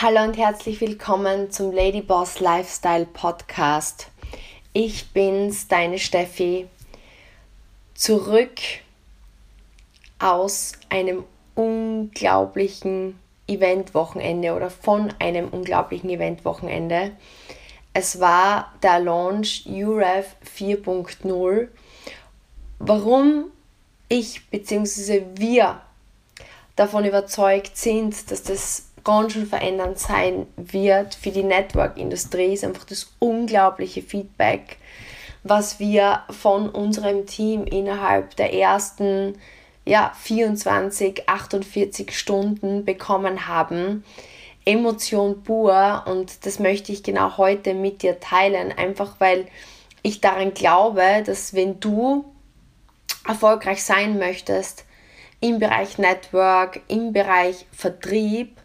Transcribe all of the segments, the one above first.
Hallo und herzlich willkommen zum Ladyboss Lifestyle Podcast. Ich bin's, deine Steffi, zurück aus einem unglaublichen Eventwochenende oder von einem unglaublichen Eventwochenende. Es war der Launch UREF 4.0. Warum ich bzw. wir davon überzeugt sind, dass das ganz schön verändernd sein wird für die Network-Industrie, ist einfach das unglaubliche Feedback, was wir von unserem Team innerhalb der ersten ja, 24, 48 Stunden bekommen haben. Emotion pur und das möchte ich genau heute mit dir teilen, einfach weil ich daran glaube, dass wenn du erfolgreich sein möchtest im Bereich Network, im Bereich Vertrieb,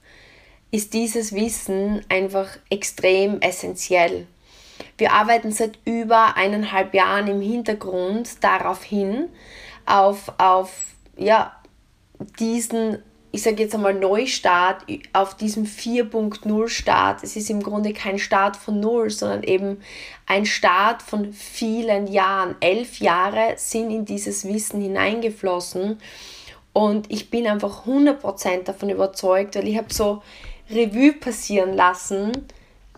ist dieses Wissen einfach extrem essentiell. Wir arbeiten seit über eineinhalb Jahren im Hintergrund darauf hin, auf, auf ja, diesen, ich sage jetzt einmal Neustart, auf diesem 4.0 Start. Es ist im Grunde kein Start von Null, sondern eben ein Start von vielen Jahren. Elf Jahre sind in dieses Wissen hineingeflossen und ich bin einfach 100% davon überzeugt, weil ich habe so Revue passieren lassen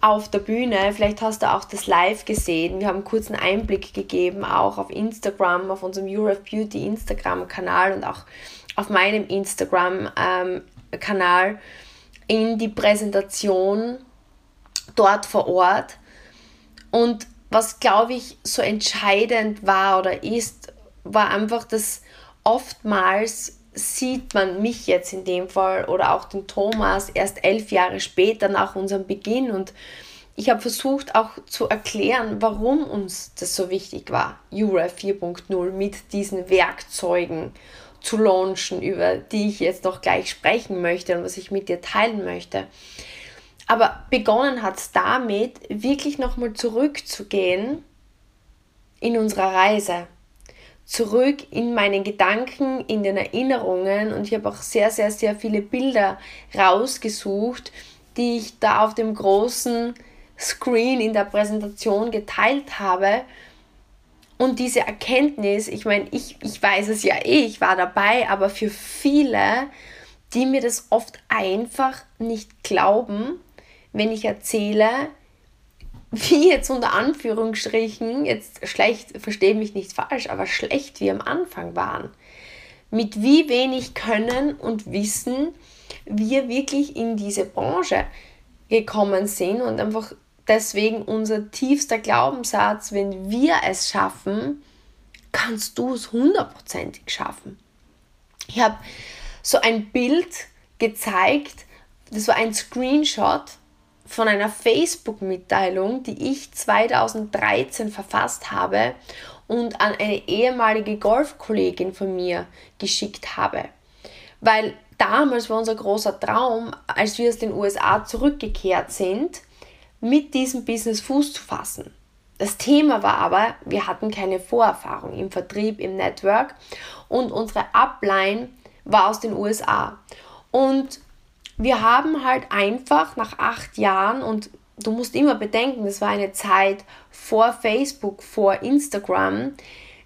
auf der Bühne. Vielleicht hast du auch das live gesehen. Wir haben einen kurzen Einblick gegeben, auch auf Instagram, auf unserem Europe Beauty Instagram-Kanal und auch auf meinem Instagram-Kanal in die Präsentation dort vor Ort. Und was, glaube ich, so entscheidend war oder ist, war einfach, dass oftmals sieht man mich jetzt in dem Fall oder auch den Thomas erst elf Jahre später nach unserem Beginn und ich habe versucht auch zu erklären, warum uns das so wichtig war, Jura 4.0 mit diesen Werkzeugen zu launchen, über die ich jetzt noch gleich sprechen möchte und was ich mit dir teilen möchte. Aber begonnen hat es damit, wirklich nochmal zurückzugehen in unserer Reise zurück in meinen Gedanken, in den Erinnerungen und ich habe auch sehr, sehr, sehr viele Bilder rausgesucht, die ich da auf dem großen Screen in der Präsentation geteilt habe. Und diese Erkenntnis, ich meine, ich, ich weiß es ja eh, ich war dabei, aber für viele, die mir das oft einfach nicht glauben, wenn ich erzähle, wie jetzt unter Anführungsstrichen, jetzt schlecht, verstehe mich nicht falsch, aber schlecht wie am Anfang waren. Mit wie wenig Können und Wissen wir wirklich in diese Branche gekommen sind und einfach deswegen unser tiefster Glaubenssatz, wenn wir es schaffen, kannst du es hundertprozentig schaffen. Ich habe so ein Bild gezeigt, das war ein Screenshot von einer Facebook-Mitteilung, die ich 2013 verfasst habe und an eine ehemalige Golfkollegin von mir geschickt habe. Weil damals war unser großer Traum, als wir aus den USA zurückgekehrt sind, mit diesem Business Fuß zu fassen. Das Thema war aber, wir hatten keine Vorerfahrung im Vertrieb, im Network und unsere Upline war aus den USA. Und wir haben halt einfach nach acht Jahren und du musst immer bedenken, das war eine Zeit vor Facebook, vor Instagram.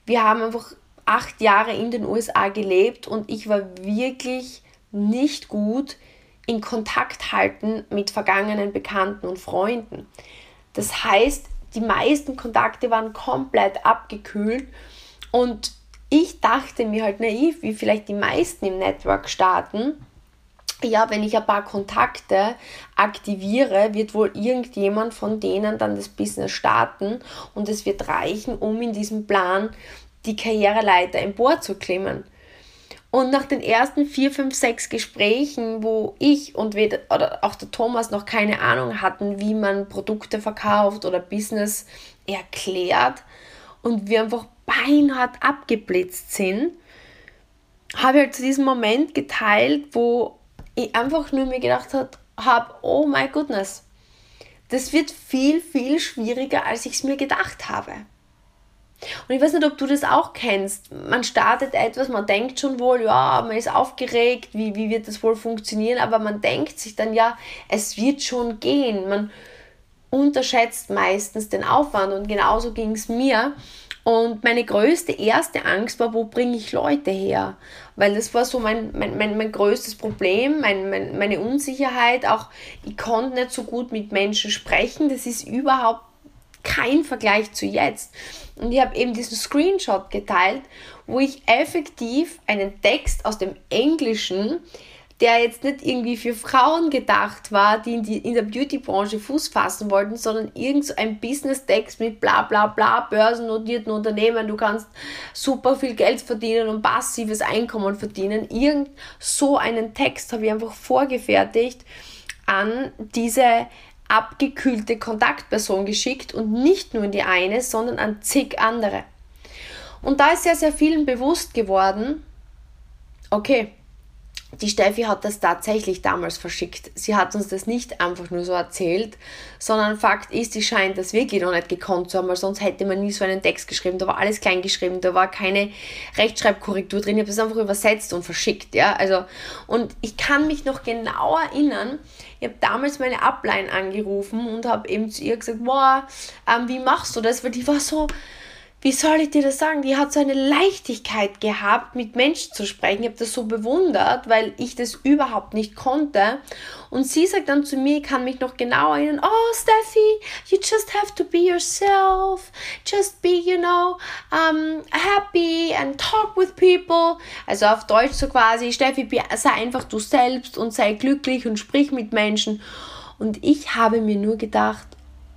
Wir haben einfach acht Jahre in den USA gelebt und ich war wirklich nicht gut in Kontakt halten mit vergangenen Bekannten und Freunden. Das heißt, die meisten Kontakte waren komplett abgekühlt und ich dachte mir halt naiv, wie vielleicht die meisten im Network starten, ja, wenn ich ein paar Kontakte aktiviere, wird wohl irgendjemand von denen dann das Business starten und es wird reichen, um in diesem Plan die Karriereleiter emporzuklimmen. Und nach den ersten vier, fünf, sechs Gesprächen, wo ich und weder, oder auch der Thomas noch keine Ahnung hatten, wie man Produkte verkauft oder Business erklärt und wir einfach beinhart abgeblitzt sind, habe ich halt zu diesem Moment geteilt, wo ich einfach nur mir gedacht habe, oh my goodness, das wird viel, viel schwieriger, als ich es mir gedacht habe. Und ich weiß nicht, ob du das auch kennst. Man startet etwas, man denkt schon wohl, ja, man ist aufgeregt, wie, wie wird das wohl funktionieren, aber man denkt sich dann, ja, es wird schon gehen. Man unterschätzt meistens den Aufwand und genauso ging es mir. Und meine größte erste Angst war, wo bringe ich Leute her? Weil das war so mein, mein, mein, mein größtes Problem, mein, mein, meine Unsicherheit. Auch ich konnte nicht so gut mit Menschen sprechen. Das ist überhaupt kein Vergleich zu jetzt. Und ich habe eben diesen Screenshot geteilt, wo ich effektiv einen Text aus dem Englischen der jetzt nicht irgendwie für Frauen gedacht war, die in, die, in der Beauty-Branche Fuß fassen wollten, sondern irgend so ein Business-Text mit bla bla bla, börsennotierten Unternehmen, du kannst super viel Geld verdienen und passives Einkommen verdienen. Irgend so einen Text habe ich einfach vorgefertigt an diese abgekühlte Kontaktperson geschickt und nicht nur in die eine, sondern an zig andere. Und da ist sehr, sehr vielen bewusst geworden, okay, die Steffi hat das tatsächlich damals verschickt. Sie hat uns das nicht einfach nur so erzählt, sondern Fakt ist, sie scheint das wirklich noch nicht gekonnt zu haben, weil sonst hätte man nie so einen Text geschrieben. Da war alles klein geschrieben, da war keine Rechtschreibkorrektur drin. Ich habe das einfach übersetzt und verschickt, ja. Also, und ich kann mich noch genau erinnern, ich habe damals meine Upline angerufen und habe eben zu ihr gesagt, wow, ähm, wie machst du das? Weil die war so, wie soll ich dir das sagen? Die hat so eine Leichtigkeit gehabt, mit Menschen zu sprechen. Ich habe das so bewundert, weil ich das überhaupt nicht konnte. Und sie sagt dann zu mir, kann mich noch genau erinnern, oh Steffi, you just have to be yourself. Just be, you know, um, happy and talk with people. Also auf Deutsch so quasi, Steffi, sei einfach du selbst und sei glücklich und sprich mit Menschen. Und ich habe mir nur gedacht,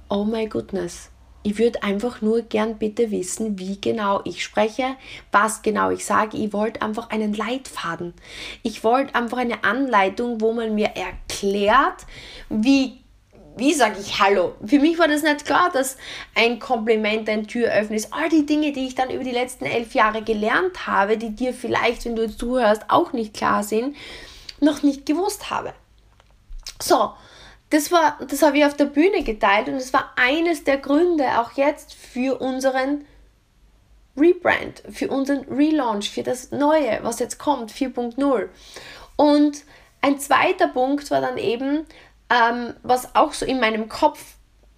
oh my goodness ich würde einfach nur gern bitte wissen, wie genau ich spreche, was genau ich sage. Ich wollte einfach einen Leitfaden. Ich wollte einfach eine Anleitung, wo man mir erklärt, wie wie sage ich Hallo? Für mich war das nicht klar, dass ein Kompliment ein Türöffner ist. All die Dinge, die ich dann über die letzten elf Jahre gelernt habe, die dir vielleicht, wenn du jetzt zuhörst, auch nicht klar sind, noch nicht gewusst habe. So, das war, das habe ich auf der Bühne geteilt und das war eines der Gründe auch jetzt für unseren Rebrand, für unseren Relaunch, für das Neue, was jetzt kommt, 4.0. Und ein zweiter Punkt war dann eben, ähm, was auch so in meinem Kopf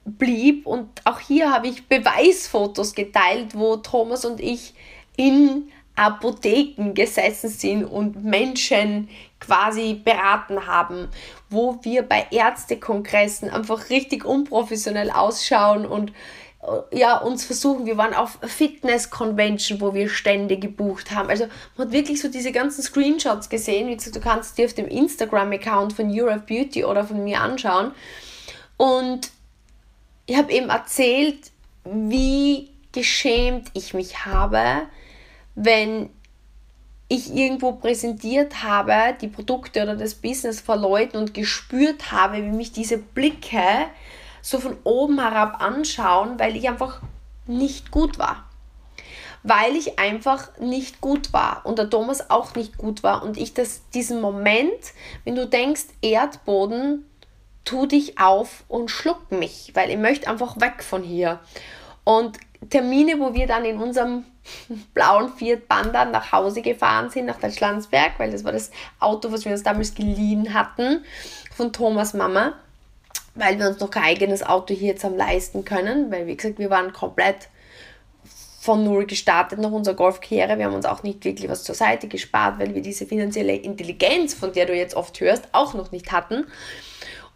blieb und auch hier habe ich Beweisfotos geteilt, wo Thomas und ich in Apotheken gesessen sind und Menschen quasi beraten haben, wo wir bei Ärztekongressen einfach richtig unprofessionell ausschauen und äh, ja, uns versuchen, wir waren auf Fitness-Convention, wo wir Stände gebucht haben. Also man hat wirklich so diese ganzen Screenshots gesehen. Wie gesagt, du kannst dir auf dem Instagram-Account von Europe Beauty oder von mir anschauen. Und ich habe eben erzählt, wie geschämt ich mich habe, wenn ich irgendwo präsentiert habe, die Produkte oder das Business vor Leuten und gespürt habe, wie mich diese Blicke so von oben herab anschauen, weil ich einfach nicht gut war. Weil ich einfach nicht gut war und der Thomas auch nicht gut war und ich das, diesen Moment, wenn du denkst, Erdboden, tu dich auf und schluck mich, weil ich möchte einfach weg von hier. Und Termine, wo wir dann in unserem blauen Fiat Panda nach Hause gefahren sind, nach Deutschlandsberg, weil das war das Auto, was wir uns damals geliehen hatten von Thomas Mama, weil wir uns noch kein eigenes Auto hier jetzt haben leisten können, weil wie gesagt, wir waren komplett von null gestartet nach unserer Golfkarriere. Wir haben uns auch nicht wirklich was zur Seite gespart, weil wir diese finanzielle Intelligenz, von der du jetzt oft hörst, auch noch nicht hatten.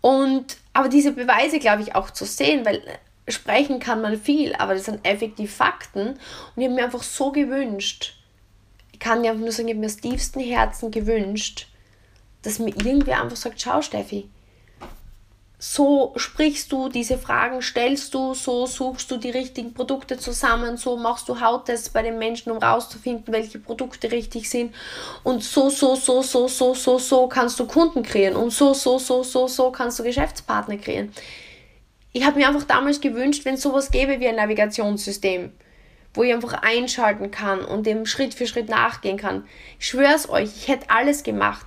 Und aber diese Beweise, glaube ich, auch zu sehen, weil sprechen kann man viel, aber das sind effektiv Fakten. Und ich habe mir einfach so gewünscht, ich kann dir einfach nur sagen, ich habe mir aus tiefstem Herzen gewünscht, dass mir irgendwer einfach sagt, schau Steffi, so sprichst du diese Fragen, stellst du, so suchst du die richtigen Produkte zusammen, so machst du Hauttests bei den Menschen, um rauszufinden, welche Produkte richtig sind. Und so, so, so, so, so, so, so kannst du Kunden kreieren. Und so, so, so, so, so kannst du Geschäftspartner kreieren ich habe mir einfach damals gewünscht, wenn es sowas gäbe wie ein Navigationssystem, wo ich einfach einschalten kann und dem Schritt für Schritt nachgehen kann. Ich schwöre es euch, ich hätte alles gemacht.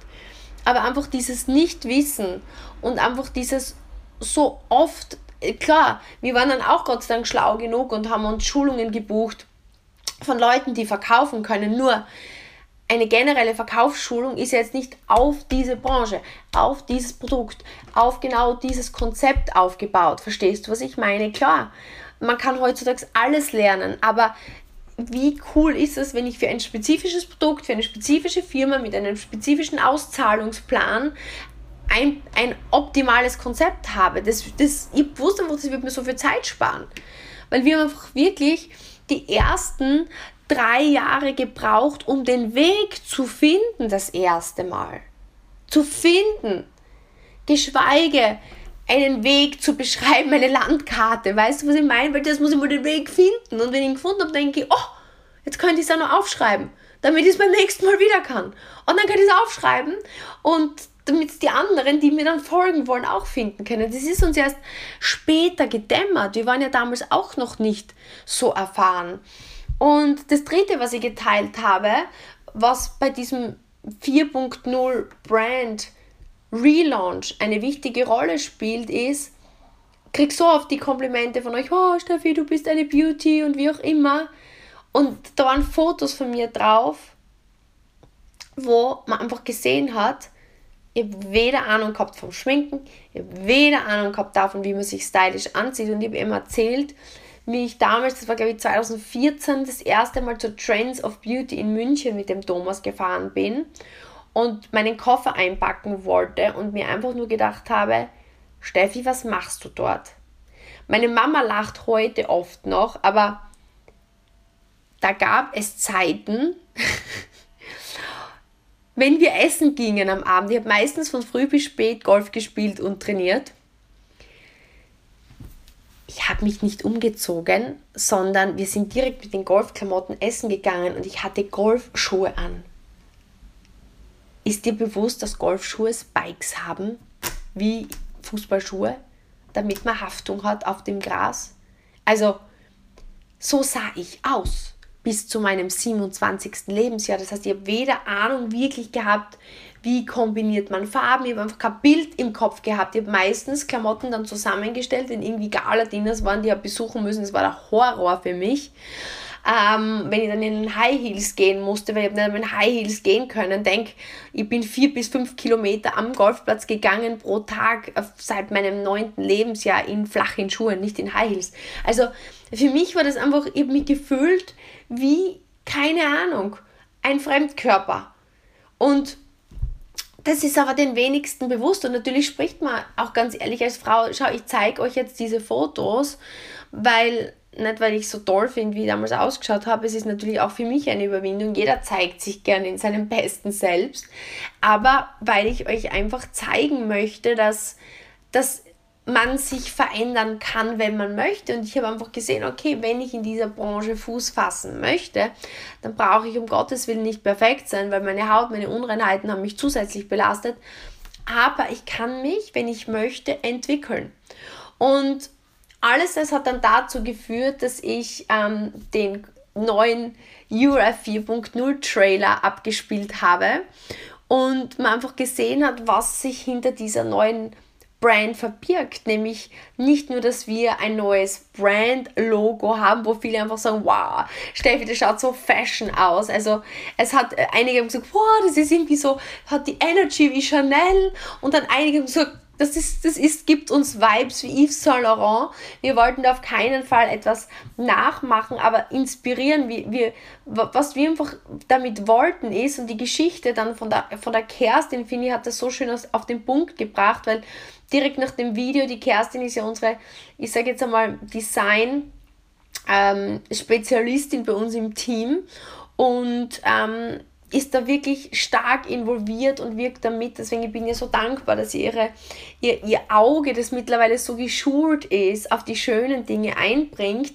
Aber einfach dieses Nichtwissen und einfach dieses so oft, klar, wir waren dann auch Gott sei Dank schlau genug und haben uns Schulungen gebucht von Leuten, die verkaufen können. Nur eine generelle Verkaufsschulung ist jetzt nicht auf diese Branche, auf dieses Produkt, auf genau dieses Konzept aufgebaut. Verstehst du, was ich meine? Klar, man kann heutzutage alles lernen, aber wie cool ist es, wenn ich für ein spezifisches Produkt, für eine spezifische Firma mit einem spezifischen Auszahlungsplan ein, ein optimales Konzept habe. Das, das, ich wusste einfach, das wird mir so viel Zeit sparen. Weil wir einfach wirklich die ersten drei Jahre gebraucht, um den Weg zu finden, das erste Mal. Zu finden. Geschweige einen Weg zu beschreiben, eine Landkarte. Weißt du, was ich meine? Weil das muss ich mal den Weg finden. Und wenn ich ihn gefunden habe, denke ich, oh, jetzt könnte ich es auch noch aufschreiben, damit ich es beim nächsten Mal wieder kann. Und dann könnte ich es aufschreiben und damit die anderen, die mir dann folgen wollen, auch finden können. Das ist uns erst später gedämmert. Wir waren ja damals auch noch nicht so erfahren. Und das dritte, was ich geteilt habe, was bei diesem 4.0 Brand Relaunch eine wichtige Rolle spielt, ist, krieg so oft die Komplimente von euch, oh Steffi, du bist eine Beauty und wie auch immer. Und da waren Fotos von mir drauf, wo man einfach gesehen hat, ich habe weder Ahnung gehabt vom Schminken, ich habe weder Ahnung gehabt davon, wie man sich stylisch anzieht und ich habe immer erzählt, wie ich damals, das war glaube ich 2014, das erste Mal zur Trends of Beauty in München mit dem Thomas gefahren bin und meinen Koffer einpacken wollte und mir einfach nur gedacht habe, Steffi, was machst du dort? Meine Mama lacht heute oft noch, aber da gab es Zeiten, wenn wir essen gingen am Abend. Ich habe meistens von früh bis spät Golf gespielt und trainiert ich habe mich nicht umgezogen, sondern wir sind direkt mit den Golfklamotten essen gegangen und ich hatte Golfschuhe an. Ist dir bewusst, dass Golfschuhe Spikes haben, wie Fußballschuhe, damit man Haftung hat auf dem Gras? Also, so sah ich aus bis zu meinem 27. Lebensjahr. Das heißt, ich habe weder Ahnung wirklich gehabt, wie kombiniert man Farben. Ich habe einfach kein Bild im Kopf gehabt. Ich habe meistens Klamotten dann zusammengestellt, wenn irgendwie Gala-Dinners waren, die ich besuchen müssen. Das war der Horror für mich. Ähm, wenn ich dann in den High Heels gehen musste, weil ich nicht mit High Heels gehen können. Denk, ich bin vier bis fünf Kilometer am Golfplatz gegangen pro Tag seit meinem neunten Lebensjahr in flachen Schuhen, nicht in High Heels. Also für mich war das einfach, ich habe mich gefühlt wie, keine Ahnung, ein Fremdkörper. Und das ist aber den wenigsten bewusst und natürlich spricht man auch ganz ehrlich als Frau, schau, ich zeige euch jetzt diese Fotos, weil nicht weil ich so toll finde, wie ich damals ausgeschaut habe, es ist natürlich auch für mich eine Überwindung. Jeder zeigt sich gerne in seinem besten Selbst, aber weil ich euch einfach zeigen möchte, dass, dass man sich verändern kann, wenn man möchte. Und ich habe einfach gesehen, okay, wenn ich in dieser Branche Fuß fassen möchte, dann brauche ich um Gottes Willen nicht perfekt sein, weil meine Haut, meine Unreinheiten haben mich zusätzlich belastet. Aber ich kann mich, wenn ich möchte, entwickeln. Und alles das hat dann dazu geführt, dass ich ähm, den neuen Ura 4.0 Trailer abgespielt habe und man einfach gesehen hat, was sich hinter dieser neuen Brand verbirgt. Nämlich nicht nur, dass wir ein neues Brand-Logo haben, wo viele einfach sagen, wow, Steffi, das schaut so fashion aus. Also es hat, äh, einige haben gesagt, wow, das ist irgendwie so, hat die Energy wie Chanel. Und dann einige haben gesagt, das, ist, das ist, gibt uns Vibes wie Yves Saint Laurent. Wir wollten da auf keinen Fall etwas nachmachen, aber inspirieren. Wir, wir, was wir einfach damit wollten ist, und die Geschichte dann von der, von der Kerstin, finde ich, hat das so schön auf den Punkt gebracht, weil direkt nach dem Video, die Kerstin ist ja unsere, ich sage jetzt einmal, Design- ähm, Spezialistin bei uns im Team und ähm, ist da wirklich stark involviert und wirkt damit. Deswegen bin ich so dankbar, dass ihre, ihr, ihr Auge, das mittlerweile so geschult ist, auf die schönen Dinge einbringt.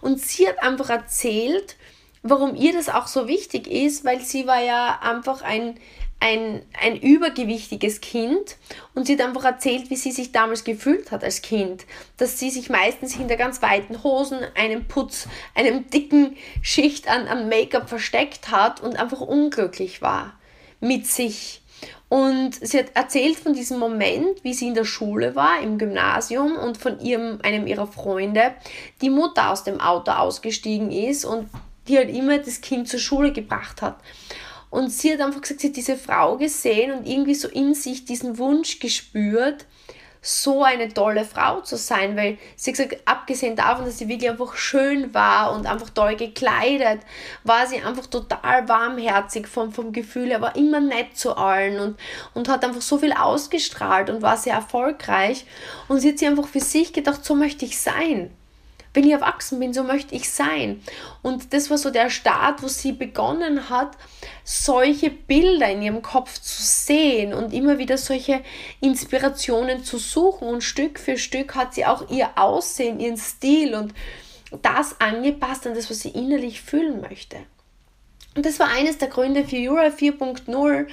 Und sie hat einfach erzählt, warum ihr das auch so wichtig ist, weil sie war ja einfach ein, ein, ein übergewichtiges Kind und sie hat einfach erzählt, wie sie sich damals gefühlt hat als Kind. Dass sie sich meistens hinter ganz weiten Hosen, einem Putz, einem dicken Schicht an, an Make-up versteckt hat und einfach unglücklich war mit sich. Und sie hat erzählt von diesem Moment, wie sie in der Schule war, im Gymnasium und von ihrem, einem ihrer Freunde, die Mutter aus dem Auto ausgestiegen ist und die halt immer das Kind zur Schule gebracht hat. Und sie hat einfach gesagt, sie hat diese Frau gesehen und irgendwie so in sich diesen Wunsch gespürt, so eine tolle Frau zu sein, weil sie gesagt, abgesehen davon, dass sie wirklich einfach schön war und einfach toll gekleidet, war sie einfach total warmherzig vom, vom Gefühl her, war immer nett zu allen und, und hat einfach so viel ausgestrahlt und war sehr erfolgreich. Und sie hat sich einfach für sich gedacht, so möchte ich sein wenn ich erwachsen bin, so möchte ich sein. Und das war so der Start, wo sie begonnen hat, solche Bilder in ihrem Kopf zu sehen und immer wieder solche Inspirationen zu suchen. Und Stück für Stück hat sie auch ihr Aussehen, ihren Stil und das angepasst an das, was sie innerlich fühlen möchte. Und das war eines der Gründe für Jura 4.0,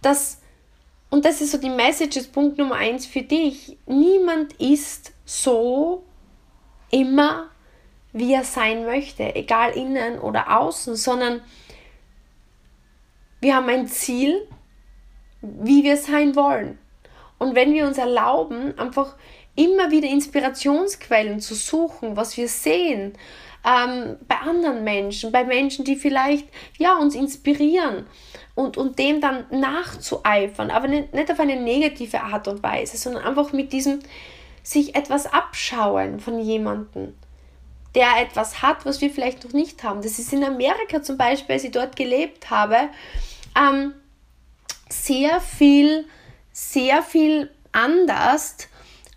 dass, und das ist so die Message, Punkt Nummer eins für dich, niemand ist so immer, wie er sein möchte, egal innen oder außen, sondern wir haben ein Ziel, wie wir sein wollen. Und wenn wir uns erlauben, einfach immer wieder Inspirationsquellen zu suchen, was wir sehen, ähm, bei anderen Menschen, bei Menschen, die vielleicht ja, uns inspirieren und, und dem dann nachzueifern, aber nicht, nicht auf eine negative Art und Weise, sondern einfach mit diesem, sich etwas abschauen von jemandem, der etwas hat, was wir vielleicht noch nicht haben. Das ist in Amerika zum Beispiel, als ich dort gelebt habe, ähm, sehr viel, sehr viel anders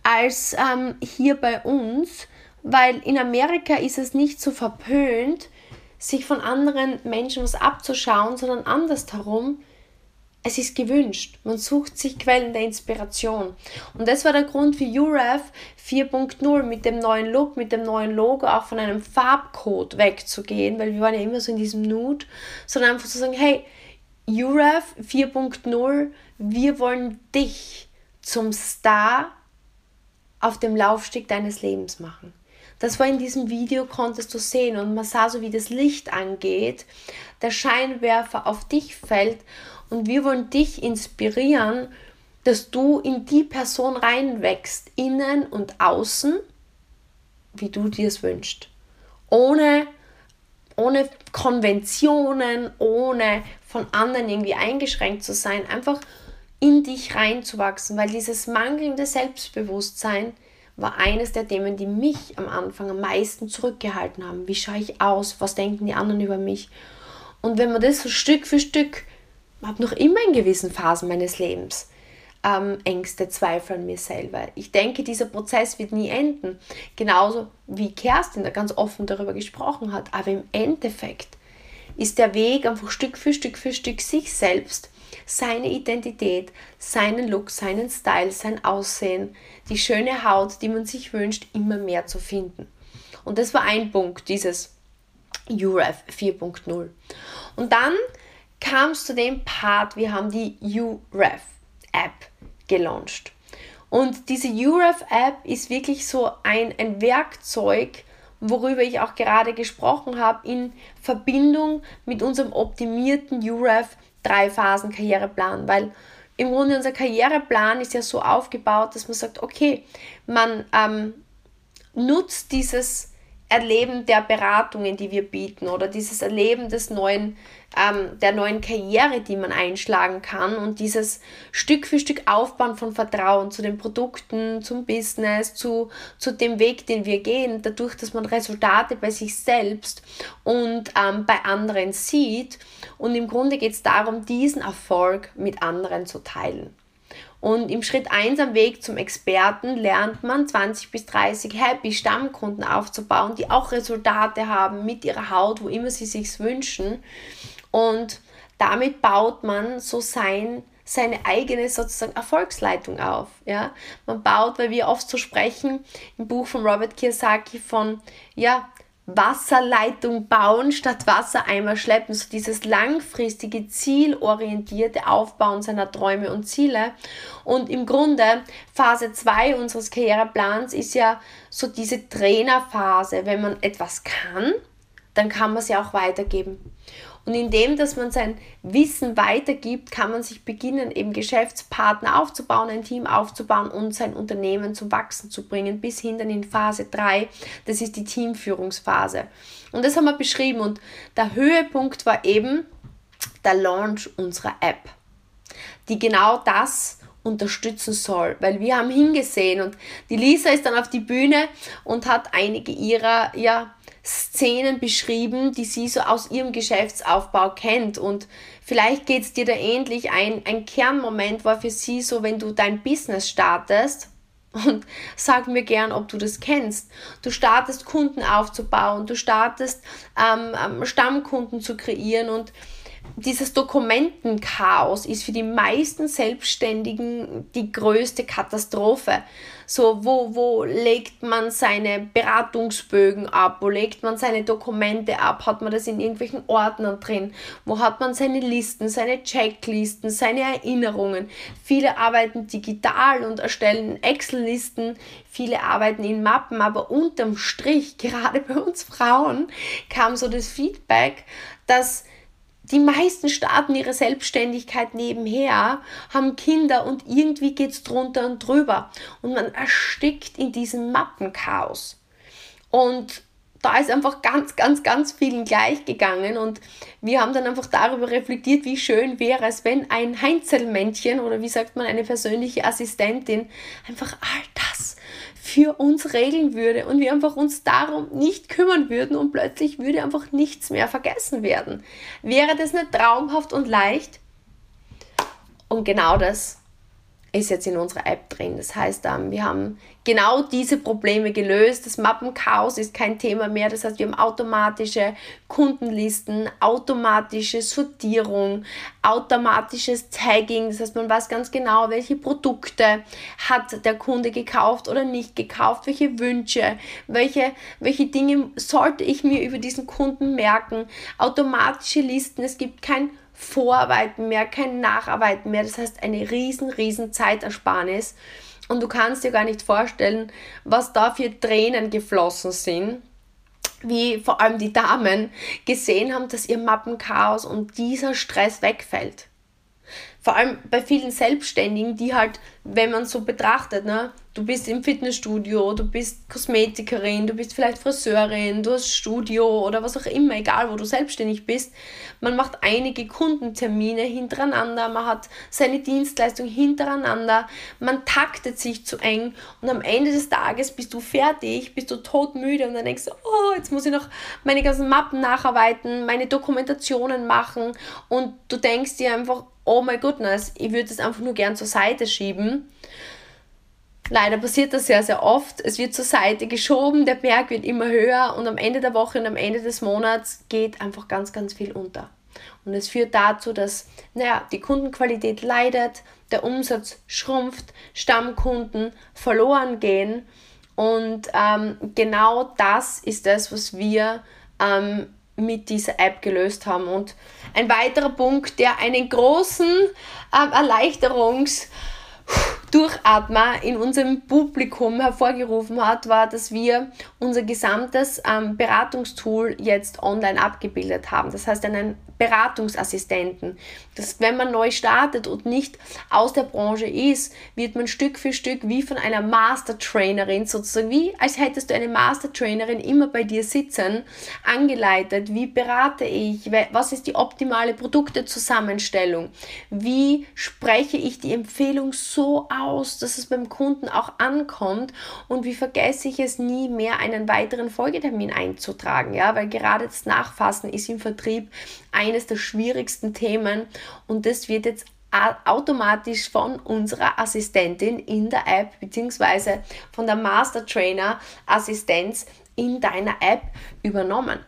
als ähm, hier bei uns, weil in Amerika ist es nicht so verpönt, sich von anderen Menschen was abzuschauen, sondern andersherum es ist gewünscht. Man sucht sich Quellen der Inspiration. Und das war der Grund für UREF 4.0 mit dem neuen Look, mit dem neuen Logo, auch von einem Farbcode wegzugehen, weil wir waren ja immer so in diesem Nude, sondern einfach zu sagen, hey, UREF 4.0, wir wollen dich zum Star auf dem Laufsteg deines Lebens machen. Das war in diesem Video, konntest du sehen und man sah so, wie das Licht angeht, der Scheinwerfer auf dich fällt und wir wollen dich inspirieren, dass du in die Person reinwächst, innen und außen, wie du dir es wünschst. Ohne, ohne Konventionen, ohne von anderen irgendwie eingeschränkt zu sein, einfach in dich reinzuwachsen, weil dieses mangelnde Selbstbewusstsein war eines der Themen, die mich am Anfang am meisten zurückgehalten haben. Wie schaue ich aus? Was denken die anderen über mich? Und wenn man das so Stück für Stück habe noch immer in gewissen Phasen meines Lebens ähm, Ängste, Zweifel an mir selber. Ich denke, dieser Prozess wird nie enden. Genauso wie Kerstin da ganz offen darüber gesprochen hat. Aber im Endeffekt ist der Weg einfach Stück für Stück für Stück sich selbst, seine Identität, seinen Look, seinen Style, sein Aussehen, die schöne Haut, die man sich wünscht, immer mehr zu finden. Und das war ein Punkt, dieses UREF 4.0. Und dann kam es zu dem Part, wir haben die UREF App gelauncht. Und diese UREF App ist wirklich so ein, ein Werkzeug, worüber ich auch gerade gesprochen habe, in Verbindung mit unserem optimierten UREF Drei-Phasen-Karriereplan, weil im Grunde unser Karriereplan ist ja so aufgebaut, dass man sagt, okay, man ähm, nutzt dieses Erleben der Beratungen, die wir bieten oder dieses Erleben des neuen, ähm, der neuen Karriere, die man einschlagen kann und dieses Stück für Stück Aufbauen von Vertrauen zu den Produkten, zum Business, zu, zu dem Weg, den wir gehen, dadurch, dass man Resultate bei sich selbst und ähm, bei anderen sieht. Und im Grunde geht es darum, diesen Erfolg mit anderen zu teilen. Und im Schritt 1 am Weg zum Experten lernt man 20 bis 30 Happy Stammkunden aufzubauen, die auch Resultate haben mit ihrer Haut, wo immer sie sich wünschen. Und damit baut man so sein, seine eigene sozusagen Erfolgsleitung auf. Ja? Man baut, weil wir oft so sprechen im Buch von Robert Kiyosaki von ja, Wasserleitung bauen statt Wassereimer schleppen, so dieses langfristige, zielorientierte Aufbauen seiner Träume und Ziele. Und im Grunde Phase 2 unseres Karriereplans ist ja so diese Trainerphase. Wenn man etwas kann, dann kann man es ja auch weitergeben. Und indem, dass man sein Wissen weitergibt, kann man sich beginnen, eben Geschäftspartner aufzubauen, ein Team aufzubauen und sein Unternehmen zum Wachsen zu bringen, bis hin dann in Phase 3. Das ist die Teamführungsphase. Und das haben wir beschrieben. Und der Höhepunkt war eben der Launch unserer App, die genau das unterstützen soll, weil wir haben hingesehen und die Lisa ist dann auf die Bühne und hat einige ihrer ja, Szenen beschrieben, die sie so aus ihrem Geschäftsaufbau kennt und vielleicht geht es dir da ähnlich. Ein, ein Kernmoment war für sie so, wenn du dein Business startest und sag mir gern, ob du das kennst. Du startest Kunden aufzubauen, du startest ähm, ähm Stammkunden zu kreieren und dieses Dokumentenchaos ist für die meisten Selbstständigen die größte Katastrophe. So, wo, wo legt man seine Beratungsbögen ab? Wo legt man seine Dokumente ab? Hat man das in irgendwelchen Ordnern drin? Wo hat man seine Listen, seine Checklisten, seine Erinnerungen? Viele arbeiten digital und erstellen Excel-Listen. Viele arbeiten in Mappen, aber unterm Strich, gerade bei uns Frauen, kam so das Feedback, dass die meisten starten ihre Selbstständigkeit nebenher, haben Kinder und irgendwie geht es drunter und drüber. Und man erstickt in diesem Mappenchaos. Und da ist einfach ganz, ganz, ganz vielen gleich gegangen und wir haben dann einfach darüber reflektiert, wie schön wäre es, wenn ein Heinzelmännchen oder wie sagt man, eine persönliche Assistentin einfach all das für uns regeln würde und wir einfach uns darum nicht kümmern würden und plötzlich würde einfach nichts mehr vergessen werden. Wäre das nicht traumhaft und leicht? Und genau das ist jetzt in unserer App drin. Das heißt, ähm, wir haben genau diese Probleme gelöst. Das Mappenchaos ist kein Thema mehr. Das heißt, wir haben automatische Kundenlisten, automatische Sortierung, automatisches Tagging. Das heißt, man weiß ganz genau, welche Produkte hat der Kunde gekauft oder nicht gekauft, welche Wünsche, welche, welche Dinge sollte ich mir über diesen Kunden merken. Automatische Listen. Es gibt kein Vorarbeiten mehr, kein Nacharbeiten mehr. Das heißt, eine riesen, riesen Zeitersparnis. Und du kannst dir gar nicht vorstellen, was da für Tränen geflossen sind, wie vor allem die Damen gesehen haben, dass ihr Mappenchaos und dieser Stress wegfällt. Vor allem bei vielen Selbstständigen, die halt, wenn man so betrachtet, ne, du bist im Fitnessstudio, du bist Kosmetikerin, du bist vielleicht Friseurin, du hast Studio oder was auch immer, egal wo du selbstständig bist. Man macht einige Kundentermine hintereinander, man hat seine Dienstleistung hintereinander, man taktet sich zu eng und am Ende des Tages bist du fertig, bist du todmüde und dann denkst du, oh, jetzt muss ich noch meine ganzen Mappen nacharbeiten, meine Dokumentationen machen und du denkst dir einfach, oh my goodness, ich würde es einfach nur gern zur Seite schieben Leider passiert das sehr, sehr oft. Es wird zur Seite geschoben, der Berg wird immer höher und am Ende der Woche und am Ende des Monats geht einfach ganz, ganz viel unter. Und es führt dazu, dass naja, die Kundenqualität leidet, der Umsatz schrumpft, Stammkunden verloren gehen. Und ähm, genau das ist das, was wir ähm, mit dieser App gelöst haben. Und ein weiterer Punkt, der einen großen ähm, Erleichterungs- Durchatmer in unserem Publikum hervorgerufen hat, war, dass wir unser gesamtes ähm, Beratungstool jetzt online abgebildet haben. Das heißt, einen Beratungsassistenten. Dass wenn man neu startet und nicht aus der Branche ist, wird man Stück für Stück wie von einer Master-Trainerin, sozusagen wie als hättest du eine Master-Trainerin immer bei dir sitzen, angeleitet. Wie berate ich? Was ist die optimale Produktezusammenstellung? Wie spreche ich die Empfehlung so aus, dass es beim Kunden auch ankommt? Und wie vergesse ich es nie mehr, einen weiteren Folgetermin einzutragen? Ja, weil gerade das Nachfassen ist im Vertrieb eines der schwierigsten Themen und das wird jetzt automatisch von unserer Assistentin in der App bzw. von der Master Trainer Assistenz in deiner App übernommen.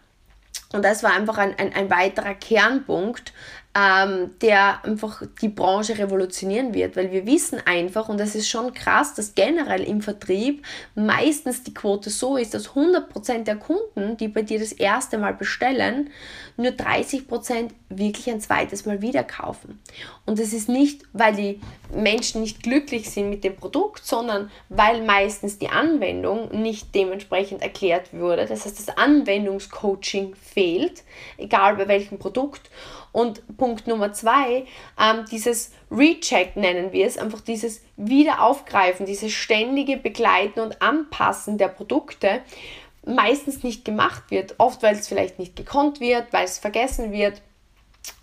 Und das war einfach ein, ein, ein weiterer Kernpunkt, ähm, der einfach die Branche revolutionieren wird, weil wir wissen einfach, und das ist schon krass, dass generell im Vertrieb meistens die Quote so ist, dass 100% der Kunden, die bei dir das erste Mal bestellen, nur 30% wirklich ein zweites Mal wieder kaufen. Und das ist nicht, weil die Menschen nicht glücklich sind mit dem Produkt, sondern weil meistens die Anwendung nicht dementsprechend erklärt wurde. Das heißt, das Anwendungscoaching fehlt, egal bei welchem Produkt. Und Punkt Nummer zwei, ähm, dieses Recheck nennen wir es, einfach dieses Wiederaufgreifen, dieses ständige Begleiten und Anpassen der Produkte meistens nicht gemacht wird. Oft, weil es vielleicht nicht gekonnt wird, weil es vergessen wird,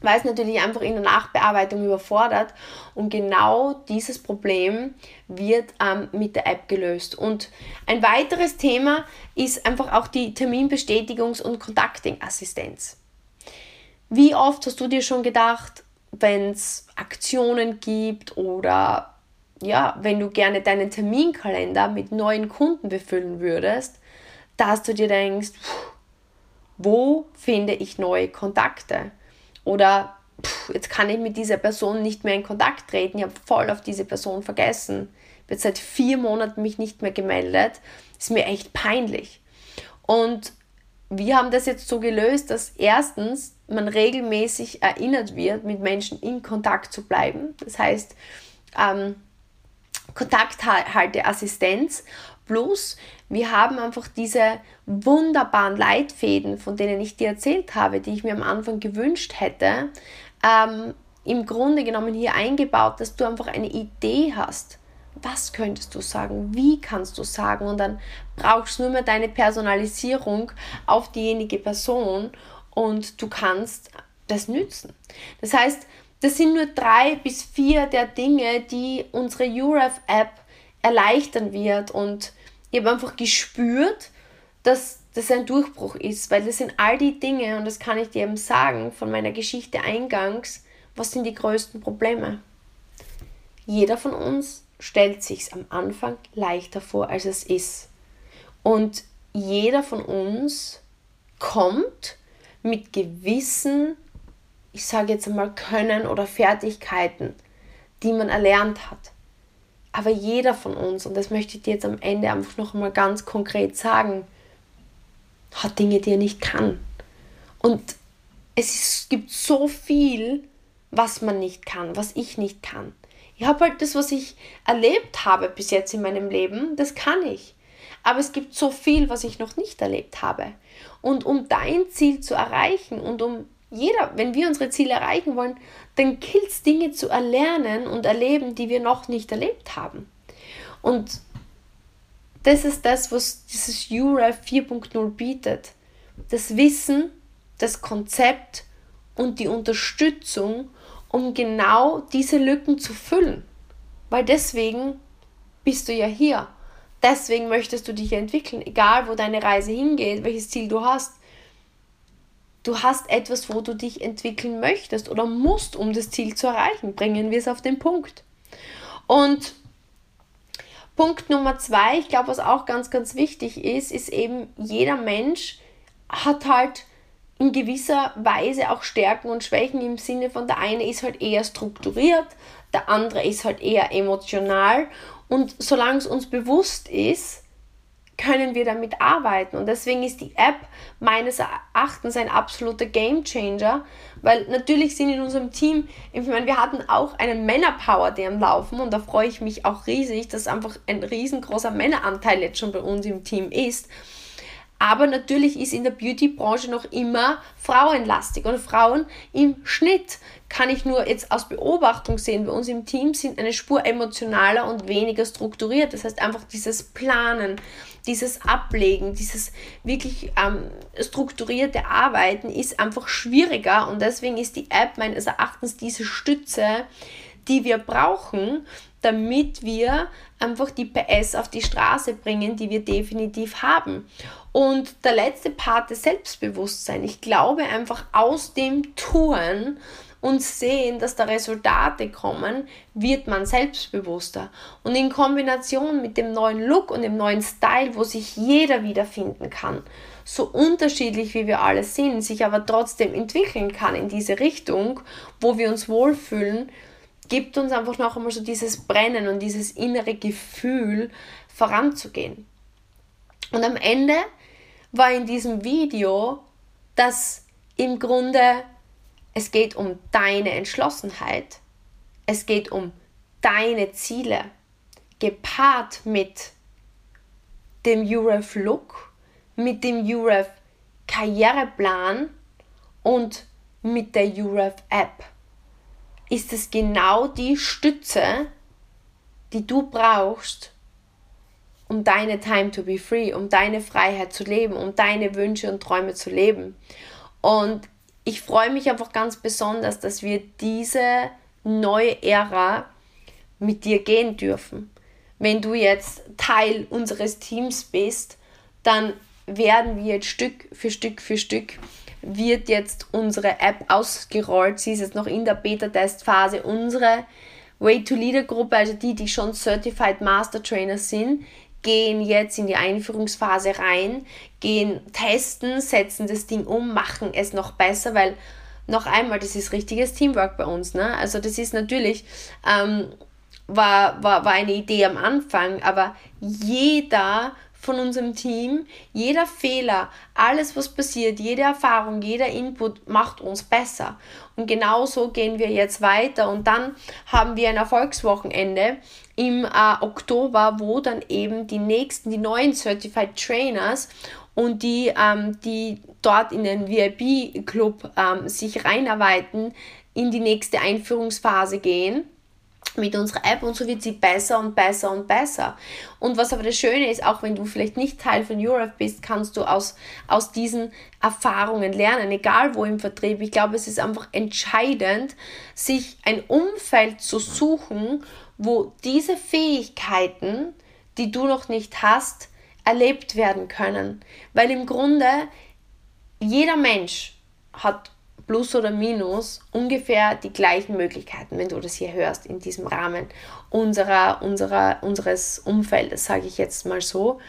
weil es natürlich einfach in der Nachbearbeitung überfordert. Und genau dieses Problem wird ähm, mit der App gelöst. Und ein weiteres Thema ist einfach auch die Terminbestätigungs- und Contacting-Assistenz. Wie oft hast du dir schon gedacht, wenn es Aktionen gibt oder ja, wenn du gerne deinen Terminkalender mit neuen Kunden befüllen würdest, dass du dir denkst, wo finde ich neue Kontakte? Oder jetzt kann ich mit dieser Person nicht mehr in Kontakt treten, ich habe voll auf diese Person vergessen. Ich bin seit vier Monaten mich nicht mehr gemeldet. Ist mir echt peinlich. Und wir haben das jetzt so gelöst, dass erstens man regelmäßig erinnert wird, mit Menschen in Kontakt zu bleiben. Das heißt, ähm, Kontakthalteassistenz plus wir haben einfach diese wunderbaren Leitfäden, von denen ich dir erzählt habe, die ich mir am Anfang gewünscht hätte, ähm, im Grunde genommen hier eingebaut, dass du einfach eine Idee hast. Was könntest du sagen? Wie kannst du sagen? Und dann brauchst du nur mehr deine Personalisierung auf diejenige Person und du kannst das nützen. Das heißt, das sind nur drei bis vier der Dinge, die unsere UREF-App erleichtern wird. Und ich habe einfach gespürt, dass das ein Durchbruch ist, weil das sind all die Dinge, und das kann ich dir eben sagen von meiner Geschichte eingangs, was sind die größten Probleme? Jeder von uns stellt sich am Anfang leichter vor, als es ist. Und jeder von uns kommt mit gewissen, ich sage jetzt einmal, Können oder Fertigkeiten, die man erlernt hat. Aber jeder von uns, und das möchte ich dir jetzt am Ende einfach noch einmal ganz konkret sagen, hat Dinge, die er nicht kann. Und es ist, gibt so viel, was man nicht kann, was ich nicht kann. Ich habe halt das, was ich erlebt habe bis jetzt in meinem Leben, das kann ich. Aber es gibt so viel, was ich noch nicht erlebt habe. Und um dein Ziel zu erreichen und um jeder, wenn wir unsere Ziele erreichen wollen, dann gilt es Dinge zu erlernen und erleben, die wir noch nicht erlebt haben. Und das ist das, was dieses UREF 4.0 bietet. Das Wissen, das Konzept und die Unterstützung, um genau diese Lücken zu füllen. Weil deswegen bist du ja hier. Deswegen möchtest du dich entwickeln, egal wo deine Reise hingeht, welches Ziel du hast. Du hast etwas, wo du dich entwickeln möchtest oder musst, um das Ziel zu erreichen. Bringen wir es auf den Punkt. Und Punkt Nummer zwei, ich glaube, was auch ganz, ganz wichtig ist, ist eben, jeder Mensch hat halt in gewisser Weise auch Stärken und Schwächen im Sinne von der eine ist halt eher strukturiert, der andere ist halt eher emotional und solange es uns bewusst ist, können wir damit arbeiten. Und deswegen ist die App meines Erachtens ein absoluter Game Changer, weil natürlich sind in unserem Team, ich meine, wir hatten auch einen Männerpower Day am Laufen und da freue ich mich auch riesig, dass einfach ein riesengroßer Männeranteil jetzt schon bei uns im Team ist. Aber natürlich ist in der Beauty-Branche noch immer frauenlastig. Und Frauen im Schnitt kann ich nur jetzt aus Beobachtung sehen, bei uns im Team sind eine Spur emotionaler und weniger strukturiert. Das heißt einfach dieses Planen, dieses Ablegen, dieses wirklich ähm, strukturierte Arbeiten ist einfach schwieriger. Und deswegen ist die App meines Erachtens diese Stütze, die wir brauchen, damit wir einfach die PS auf die Straße bringen, die wir definitiv haben. Und der letzte Part, das Selbstbewusstsein. Ich glaube einfach aus dem Tun und sehen, dass da Resultate kommen, wird man selbstbewusster. Und in Kombination mit dem neuen Look und dem neuen Style, wo sich jeder wiederfinden kann, so unterschiedlich wie wir alle sind, sich aber trotzdem entwickeln kann in diese Richtung, wo wir uns wohlfühlen, gibt uns einfach noch einmal so dieses Brennen und dieses innere Gefühl, voranzugehen. Und am Ende war in diesem Video, dass im Grunde es geht um deine Entschlossenheit, es geht um deine Ziele, gepaart mit dem UREF Look, mit dem UREF Karriereplan und mit der UREF App ist es genau die Stütze, die du brauchst, um deine Time to be free, um deine Freiheit zu leben, um deine Wünsche und Träume zu leben. Und ich freue mich einfach ganz besonders, dass wir diese neue Ära mit dir gehen dürfen. Wenn du jetzt Teil unseres Teams bist, dann werden wir jetzt Stück für Stück für Stück wird jetzt unsere App ausgerollt. Sie ist jetzt noch in der Beta-Test-Phase. Unsere Way to Leader Gruppe, also die, die schon Certified Master Trainer sind, gehen jetzt in die Einführungsphase rein, gehen testen, setzen das Ding um, machen es noch besser, weil noch einmal, das ist richtiges Teamwork bei uns. Ne? Also das ist natürlich, ähm, war, war, war eine Idee am Anfang, aber jeder von unserem Team. Jeder Fehler, alles was passiert, jede Erfahrung, jeder Input macht uns besser. Und genauso gehen wir jetzt weiter. Und dann haben wir ein Erfolgswochenende im äh, Oktober, wo dann eben die nächsten, die neuen Certified Trainers und die, ähm, die dort in den VIP-Club ähm, sich reinarbeiten, in die nächste Einführungsphase gehen mit unserer App und so wird sie besser und besser und besser. Und was aber das Schöne ist, auch wenn du vielleicht nicht Teil von Europe bist, kannst du aus, aus diesen Erfahrungen lernen, egal wo im Vertrieb. Ich glaube, es ist einfach entscheidend, sich ein Umfeld zu suchen, wo diese Fähigkeiten, die du noch nicht hast, erlebt werden können. Weil im Grunde jeder Mensch hat plus oder minus ungefähr die gleichen Möglichkeiten, wenn du das hier hörst, in diesem Rahmen unserer, unserer, unseres Umfeldes, sage ich jetzt mal so.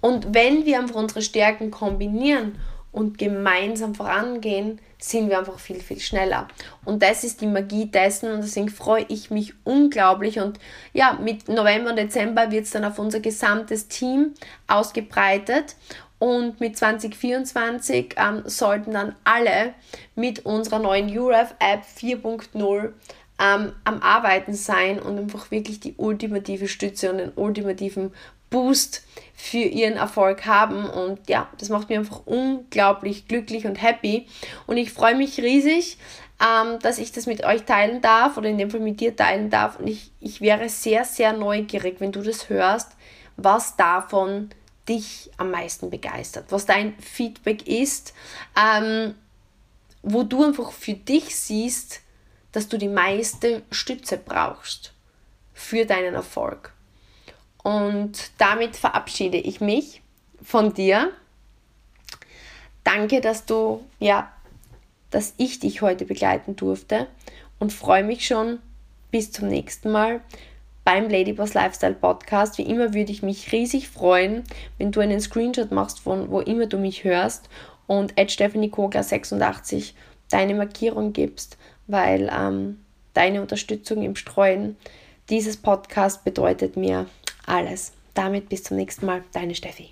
Und wenn wir einfach unsere Stärken kombinieren und gemeinsam vorangehen, sind wir einfach viel, viel schneller. Und das ist die Magie dessen und deswegen freue ich mich unglaublich. Und ja, mit November und Dezember wird es dann auf unser gesamtes Team ausgebreitet. Und mit 2024 ähm, sollten dann alle mit unserer neuen UREF-App 4.0 ähm, am Arbeiten sein und einfach wirklich die ultimative Stütze und den ultimativen Boost für ihren Erfolg haben. Und ja, das macht mich einfach unglaublich glücklich und happy. Und ich freue mich riesig, ähm, dass ich das mit euch teilen darf oder in dem Fall mit dir teilen darf. Und ich, ich wäre sehr, sehr neugierig, wenn du das hörst, was davon dich am meisten begeistert, was dein Feedback ist, ähm, wo du einfach für dich siehst, dass du die meiste Stütze brauchst für deinen Erfolg. Und damit verabschiede ich mich von dir. Danke, dass du, ja, dass ich dich heute begleiten durfte und freue mich schon bis zum nächsten Mal beim Ladyboss Lifestyle Podcast. Wie immer würde ich mich riesig freuen, wenn du einen Screenshot machst von wo immer du mich hörst und Stephanie Kogler 86 deine Markierung gibst, weil ähm, deine Unterstützung im Streuen dieses Podcast bedeutet mir alles. Damit bis zum nächsten Mal, deine Steffi.